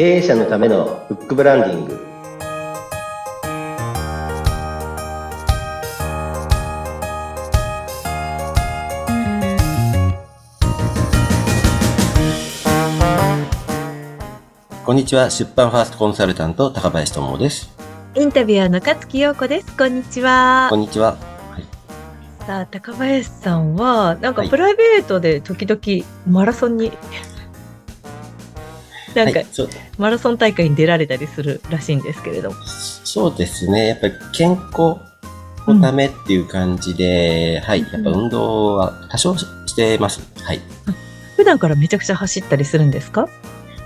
経営者のためのフックブランディング。こんにちは出版ファーストコンサルタント高林智です。インタビュアーの勝木陽子です。こんにちは。こんにちは。さあ高林さんはなんかプライベートで時々マラソンに、なんか、マラソン大会に出られたりするらしいんですけれども。そうですね。やっぱり健康のためっていう感じで、うん、はい。やっぱ運動は多少してます。はい。普段からめちゃくちゃ走ったりするんですか？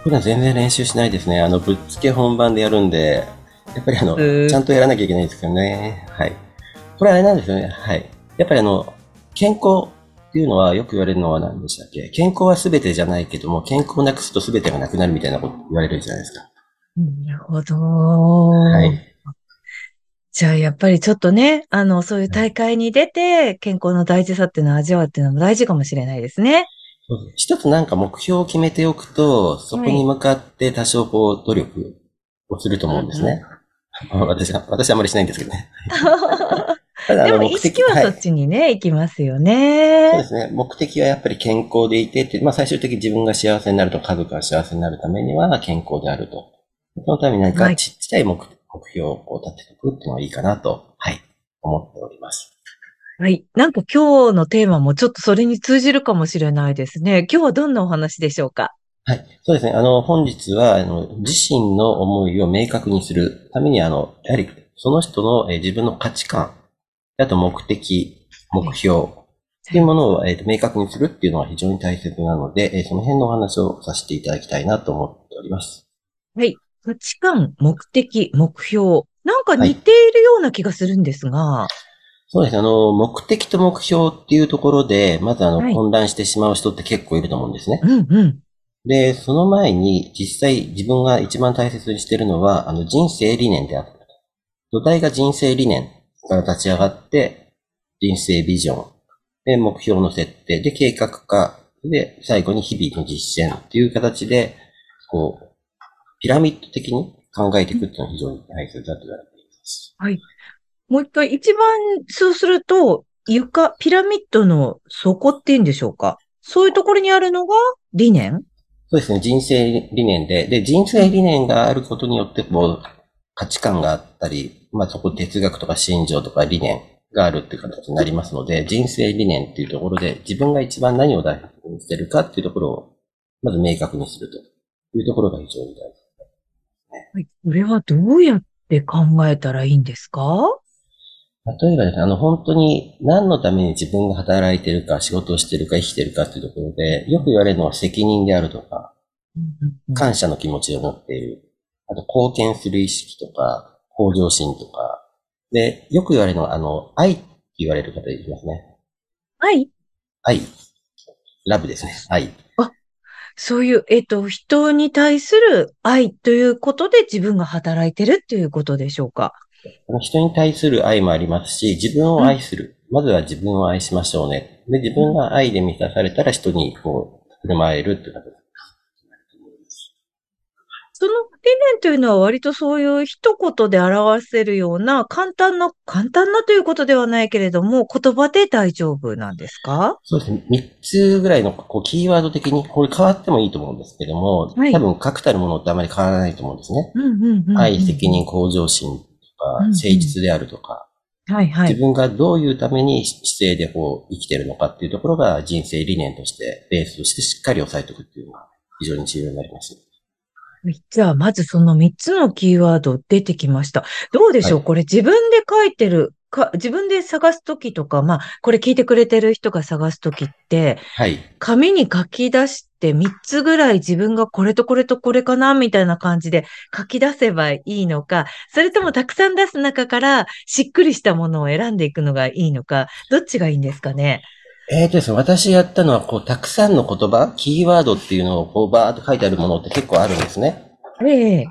普段全然練習しないですね。あの、ぶっつけ本番でやるんで、やっぱりあの、ちゃんとやらなきゃいけないんですけどね。はい。これあれなんですよね。はい。やっぱりあの、健康っていうのはよく言われるのは何でしたっけ？健康は全てじゃないけども、健康をなくすと全てがなくなるみたいなこと言われるじゃないですか。なるほど。はい。じゃあ、やっぱりちょっとね、あの、そういう大会に出て、健康の大事さっていうのを味わうっていうのも大事かもしれないですね。一つなんか目標を決めておくと、そこに向かって多少こう、努力をすると思うんですね。うんうん、私は、私はあまりしないんですけどね。でも意識はそっちにね、はい、行きますよね。そうですね。目的はやっぱり健康でいてって、まあ最終的に自分が幸せになると家族が幸せになるためには健康であると。そのために何かちっちゃい目,、目標をこう立てておくっていうのはいいかなと、はい、思っております。はい。なんか今日のテーマもちょっとそれに通じるかもしれないですね。今日はどんなお話でしょうか？はい。そうですね。あの、本日は、あの、自身の思いを明確にするために、あの、やはり、その人の、え自分の価値観、あと目的、目標っていうものを、えー、と明確にするっていうのは非常に大切なので、えー、その辺のお話をさせていただきたいなと思っております。はい。価値観、目的、目標。なんか似ているような気がするんですが。はい、そうですね。あの、目的と目標っていうところで、まずあの、はい、混乱してしまう人って結構いると思うんですね。うんうん。で、その前に、実際自分が一番大切にしているのは、あの、人生理念である。土台が人生理念から立ち上がって、人生ビジョン、で、目標の設定、で、計画化、で、最後に日々の実践っていう形で、こう、ピラミッド的に考えていくっていうのは非常に大切だと言われています。はい。もう一回、一番、そうすると、床、ピラミッドの底っていうんでしょうか？そういうところにあるのが理念？そうですね。人生理念で、で、人生理念があることによって、こう、価値観があったり、まあそこ哲学とか信条とか理念があるっていう形になりますので、人生理念っていうところで自分が一番何を大切にしてるかっていうところを、まず明確にするというところが非常に大事。はい。これはどうやって考えたらいいんですか？例えばですね、あの、本当に何のために自分が働いてるか、仕事をしてるか、生きてるかっていうところで、よく言われるのは責任であるとか、感謝の気持ちを持っている。あと、貢献する意識とか、向上心とか。で、よく言われるのは、あの、愛って言われる方いますね。愛？愛。ラブですね。愛。あ、そういう、えっ、ー、と、人に対する愛ということで自分が働いてるっていうことでしょうか？人に対する愛もありますし、自分を愛する。うん、まずは自分を愛しましょうね。で、自分が愛で満たされたら人にこう、振る舞えるっていう形その理念というのは割とそういう一言で表せるような簡単な、簡単なということではないけれども、言葉で大丈夫なんですか？そうですね。三つぐらいのこうキーワード的に、これ変わってもいいと思うんですけども、はい、多分確たるものってあまり変わらないと思うんですね。愛、責任、向上心とか、誠実であるとか、はいはい。自分がどういうために姿勢でこう生きてるのかっていうところが人生理念として、ベースとしてしっかり押さえておくっていうのが非常に重要になります。じゃあ、まずその3つのキーワード出てきました。どうでしょう、はい、これ自分で書いてるか、自分で探すときとか、まあ、これ聞いてくれてる人が探すときって、はい。紙に書き出して3つぐらい自分がこれとこれとこれかな、みたいな感じで書き出せばいいのか、それともたくさん出す中からしっくりしたものを選んでいくのがいいのか、どっちがいいんですかね？えーとですね、私やったのは、こう、たくさんの言葉、キーワードっていうのを、こう、バーっと書いてあるものって結構あるんですね。ええ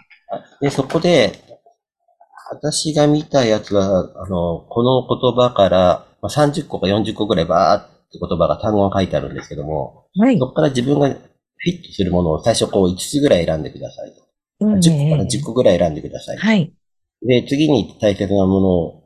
で、そこで、私が見たやつは、あの、この言葉から、まあ、30個か40個ぐらいバーって言葉が単語が書いてあるんですけども、はい。そこから自分がフィットするものを最初こう5つぐらい選んでください。うん10個かな、ええ10個ぐらい選んでください。はい。で、次に大切なものを、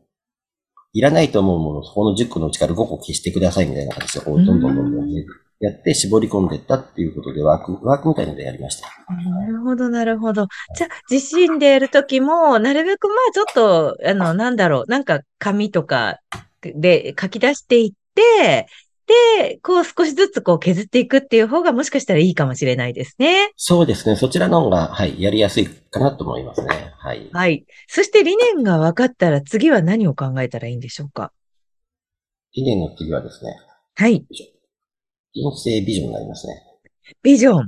いらないと思うものを、そこの10個のうちから5個消してくださいみたいな形で、こう、どんどんどんどんやって絞り込んでいったっていうことで、ワーク、ワークみたいなのでやりました。なるほど、なるほど。じゃあ、自身でやるときも、なるべくまあちょっと、あの、なんだろう、なんか紙とかで書き出していって、で、こう少しずつこう削っていくっていう方がもしかしたらいいかもしれないですね。そうですね。そちらの方が、はい、やりやすいかなと思いますね。はい。はい。そして理念が分かったら次は何を考えたらいいんでしょうか？理念の次はですね、はい。人生ビジョンになりますね。ビジョン。は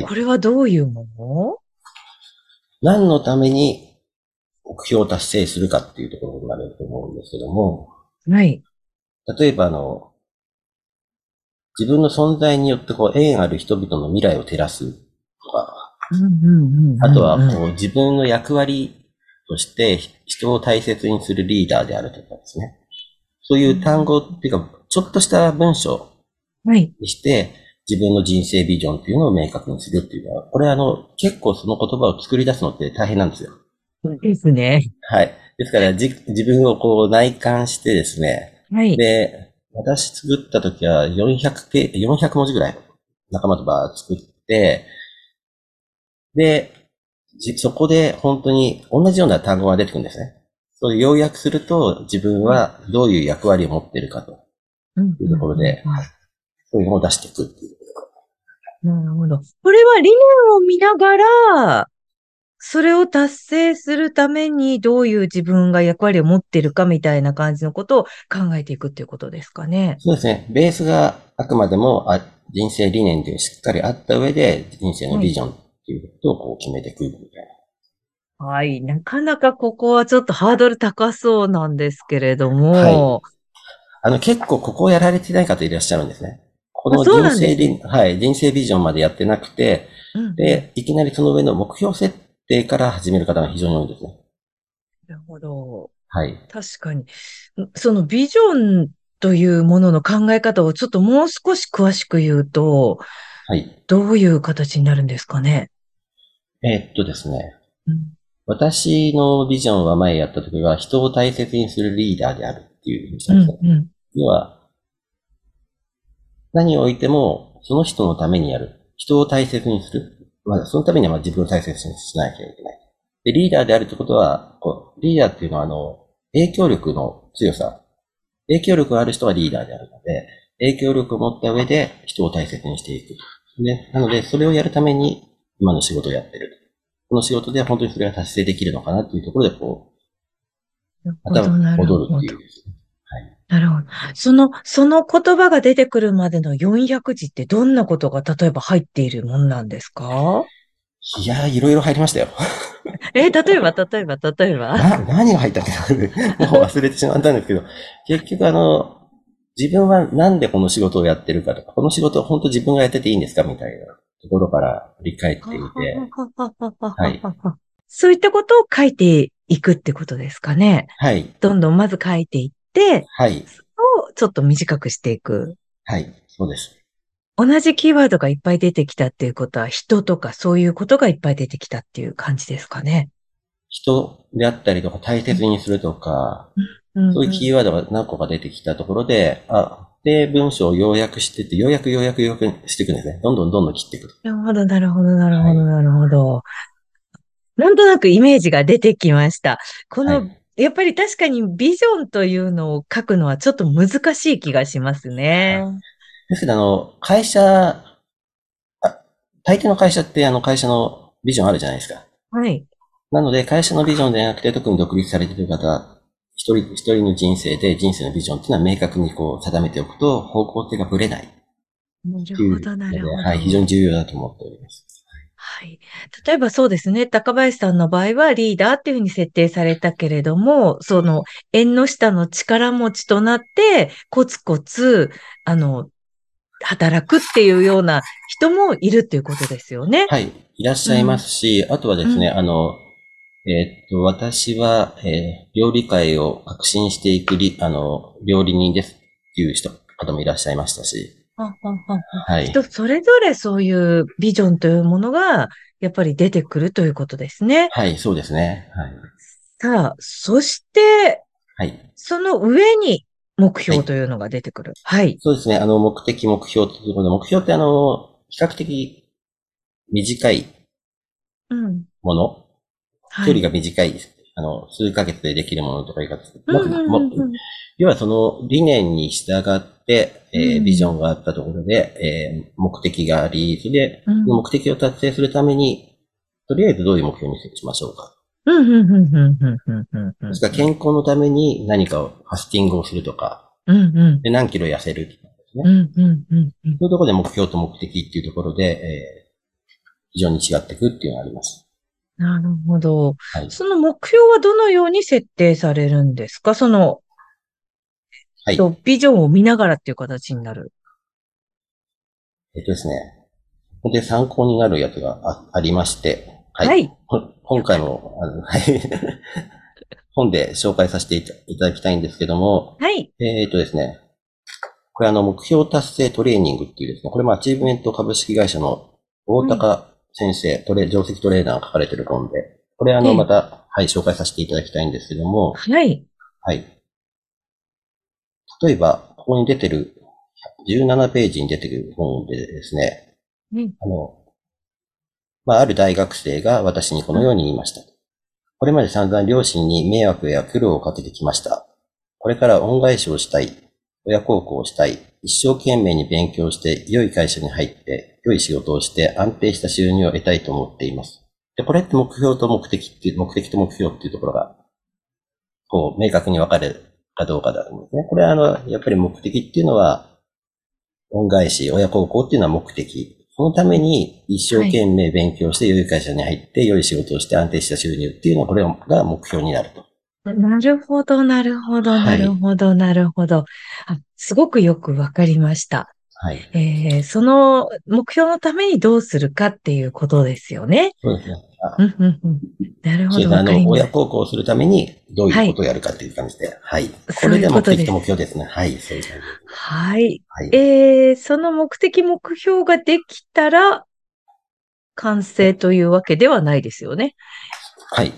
いこれはどういうもの？何のために目標を達成するかっていうところになると思うんですけども、はい。例えばあの、自分の存在によってこう縁ある人々の未来を照らすあとはこう自分の役割として人を大切にするリーダーであるとかですね。そういう単語っていうか、ちょっとした文章はい。にして、自分の人生ビジョンっていうのを明確にするっていうのは、これあの、結構その言葉を作り出すのって大変なんですよ。ですね。はい。ですから、じ自分をこう内観してですね、はい。で、私作った時は400ペ400文字ぐらい仲間とバー作って、で、じそこで本当に同じような単語が出てくるんですね。それを要約すると自分はどういう役割を持っているかとうんいうところで、うんそういうのを出していくっていう。なるほど。これは理念を見ながら、それを達成するためにどういう自分が役割を持っているかみたいな感じのことを考えていくっていうことですかね。そうですね。ベースがあくまでもあ人生理念というしっかりあった上で人生のビジョンっていうことをこう決めていくみたいな。はい。なかなかここはちょっとハードル高そうなんですけれども。はあの、結構ここをやられてない方いらっしゃるんですね。この人生理、はい、人生ビジョンまでやってなくて、うんで、いきなりその上の目標設定から始める方が非常に多いんですね。なるほど。はい。確かに。そのビジョンというものの考え方をちょっともう少し詳しく言うと、はい。どういう形になるんですかね？えーっとですね。うん私のビジョンは前やった時は人を大切にするリーダーであるっていうふうにしたうんんですね。うん要は、何を置いてもその人のためにやる。人を大切にする。まあ、そのためにはまあ自分を大切にしなきゃいけない。で、リーダーであるってことは、こうリーダーっていうのは、あの、影響力の強さ。影響力がある人はリーダーであるので、影響力を持った上で人を大切にしていく。で、なので、それをやるために今の仕事をやってる。この仕事で本当にそれが達成できるのかなっていうところで、こう、また戻るっていうですね。なるほど。その、その言葉が出てくるまでの400字ってどんなことが例えば入っているもんなんですか？いやー、いろいろ入りましたよ。え、例えば、例えば、例えば？な、何が入ったっけなもう忘れてしまったんですけど、結局あの、自分はなんでこの仕事をやってるかとか、この仕事は本当自分がやってていいんですかみたいなところから振り返ってみて、はいそういったことを書いていくってことですかね。はい、どんどんまず書いていって、はい、をちょっと短くしていく。はい、そうです。同じキーワードがいっぱい出てきたっていうことは、人とかそういうことがいっぱい出てきたっていう感じですかね。人であったりとか大切にするとか、うんそういうキーワードが何個か出てきたところで、あ、で、文章を要約してって、ようやくようやくようやくしていくんですね。どんどんどんどん切っていく。なるほど、なるほど、なるほど、はなるほど。なんとなくイメージが出てきました。この、はいやっぱり確かにビジョンというのを書くのはちょっと難しい気がしますね。ですけど、あの、会社、あ大抵の会社って、あの、会社のビジョンあるじゃないですか。はい。なので、会社のビジョンではなくて、特に独立されている方、一人、一人の人生で人生のビジョンっていうのは明確にこう定めておくと、方向性がぶれないなるほど、なるほど。はい、非常に重要だと思っております。はい。例えばそうですね。高林さんの場合はリーダーっていうふうに設定されたけれども、その縁の下の力持ちとなって、コツコツ、あの、働くっていうような人もいるっていうことですよね。はい、いらっしゃいますし、あとはですね、うんあの、えーっと、私は、えー料理界を革新していくり、あの、料理人ですっていう人、方もいらっしゃいましたし、ははははい。人それぞれそういうビジョンというものが、やっぱり出てくるということですね。はい、そうですね。はい。さあ、そして、はい。その上に目標というのが出てくる。はい。そうですね。あの、目的、目標というところで、目標ってあの、比較的短いうん。もの、はい。距離が短い、あの、数ヶ月でできるものとかいうか、要はその理念に従って、えーうんビジョンがあったところで、えー目的があり、それで、うん目的を達成するために、とりあえずどういう目標にしましょうか。うん、うん、うん、うん、うん、うん、うん。ですから健康のために何かをファスティングをするとか、うん、うん。で何キロ痩せるとかですね。うん、うん、うん、うん。そういうところで目標と目的っていうところで、えー非常に違ってくっていうのがあります。なるほど。はい。その目標はどのように設定されるんですか？その、はい。とビジョンを見ながらっていう形になる。えっとですね。本当に参考になるやつがあありまして、はい。はい。ほ今回も、あの、はい。本で紹介させていたいただきたいんですけども、はい。えっ、とですね、これあの、目標達成トレーニングっていうですね、これもアチーブメント株式会社の大高先生、トレ、主席トレーナーが書かれてる本で、これあの、ええまた、はい、紹介させていただきたいんですけども、はい。はい。例えば、ここに出てる、17ページに出てくる本でですね、うんあの、まあ、ある大学生が私にこのように言いました。これまで散々両親に迷惑や苦労をかけてきました。これから恩返しをしたい。親孝行をしたい。一生懸命に勉強して、良い会社に入って、良い仕事をして安定した収入を得たいと思っています。で、これって目標と目的っていう、目的と目標っていうところが、こう、明確に分かれるかどうかだと思うんですね。これはあの、やっぱり目的っていうのは、恩返し、親孝行っていうのは目的。そのために一生懸命勉強して良い会社に入って良い仕事をして安定した収入っていうのはこれが目標になると。なるほど、なるほど、はないるほど、なるほど。あすごくよくわかりました。はい。えー、その目標のためにどうするかっていうことですよね。そうですね。ん、うん、うん。なるほど。あの、親孝行をするためにどういうことをやるかっていう感じで。はい。これで目的と目標ですね。はい。そういう感じ。た。はい。はい。えー、その目的、目標ができたら、完成というわけではないですよね。はい。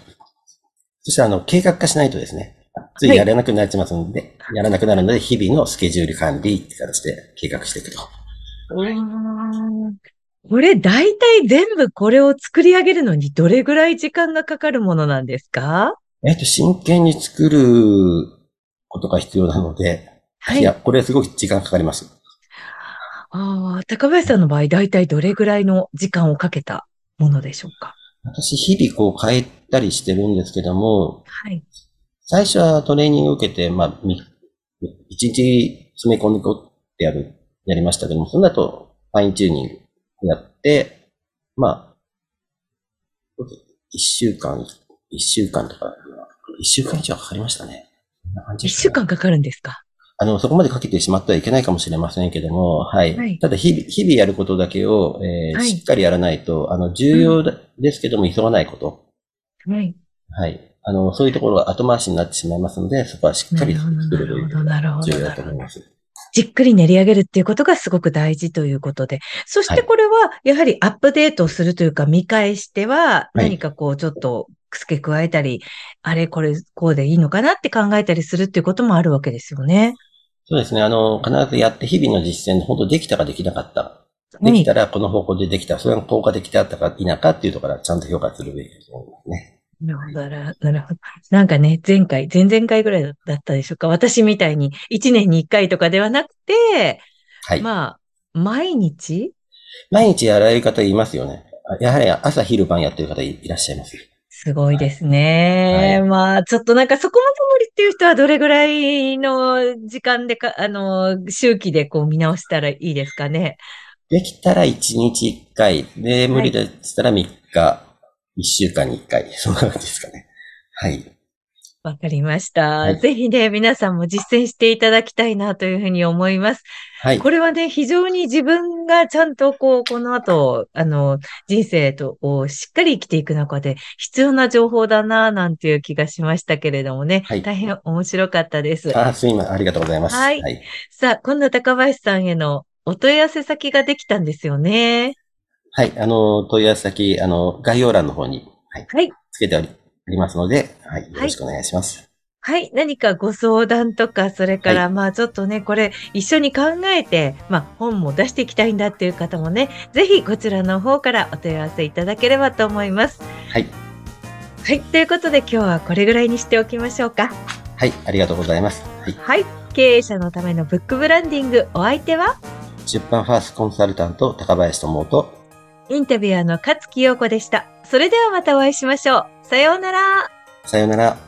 そしてあの、計画化しないとですね、ついやらなくなっちゃいますので、やらなくなるので、日々のスケジュール管理って形で計画していくと。これ、大体全部これを作り上げるのにどれぐらい時間がかかるものなんですか？えっと、真剣に作ることが必要なので、はい。いや、これすごく時間かかります。ああ、高林さんの場合、大体どれぐらいの時間をかけたものでしょうか？私、日々こう変えたりしてるんですけども、はい。最初はトレーニングを受けて、まあ、み一日詰め込んでこうってやる、やりましたけども、その後、ファインチューニングをやって、まあ、一週間、一週間とか、一週間以上かかりましたね。そんな感じ一ですね週間かかるんですか？あの、そこまでかけてしまってはいけないかもしれませんけども、はい。はいただ、日々、日々やることだけを、えーはいしっかりやらないと、あの、重要だですけども、急がないこと。はい。はい。あの、そういうところが後回しになってしまいますので、そこはしっかり作るということなるほどが重要だと思います。じっくり練り上げるっていうことがすごく大事ということで。そしはいてこれは、やはりアップデートするというか、見返しては、はい何かこう、ちょっと付け加えたり、あれ、これ、こうでいいのかなって考えたりするっていうこともあるわけですよね。そうですね。あの、必ずやって日々の実践で本当できたかできなかった。できたらこの方法でできた。それが効果的だったか否かっていうところからちゃんと評価するべきだと思いますね。なるほど、ななるほど。なんかね、前回、前々回ぐらいだったでしょうか？私みたいに1年に1回とかではなくて、はい。まあ、毎日？毎日やられる方いますよね。あやはり朝昼晩やってる方いいらっしゃいます。すごいですね。はいまあ、ちょっとなんかそこまで無理っていう人はどれぐらいの時間でか、あの、周期でこう見直したらいいですかね？できたら1日1回。で、無理でしたら3日、1週間に1回。そんな感じですかね。はい。わかりました。はいぜひね、皆さんも実践していただきたいなというふうに思います。はい。これはね、非常に自分がちゃんとこう、この後、あの、人生と、をしっかり生きていく中で必要な情報だな、なんていう気がしましたけれどもね。はい大変面白かったです。あ、すいません。ありがとうございます。はいはい。さあ、今度は高林さんへのお問い合わせ先ができたんですよね。はい。あの、問い合わせ先、あの、概要欄の方に、はい。はい。つけておりますので、はい。よろしくお願いします。はい。何かご相談とか、それから、まあちょっとね、これ一緒に考えて、まあ本も出していきたいんだっていう方もね、ぜひこちらの方からお問い合わせいただければと思います。はい。はい。ということで今日はこれぐらいにしておきましょうか。はい。ありがとうございます。はい。はい。経営者のためのブックブランディング、お相手は、出版ファーストコンサルタント、高林智と、インタビュアーの勝木陽子でした。それではまたお会いしましょう。さようなら。さようなら。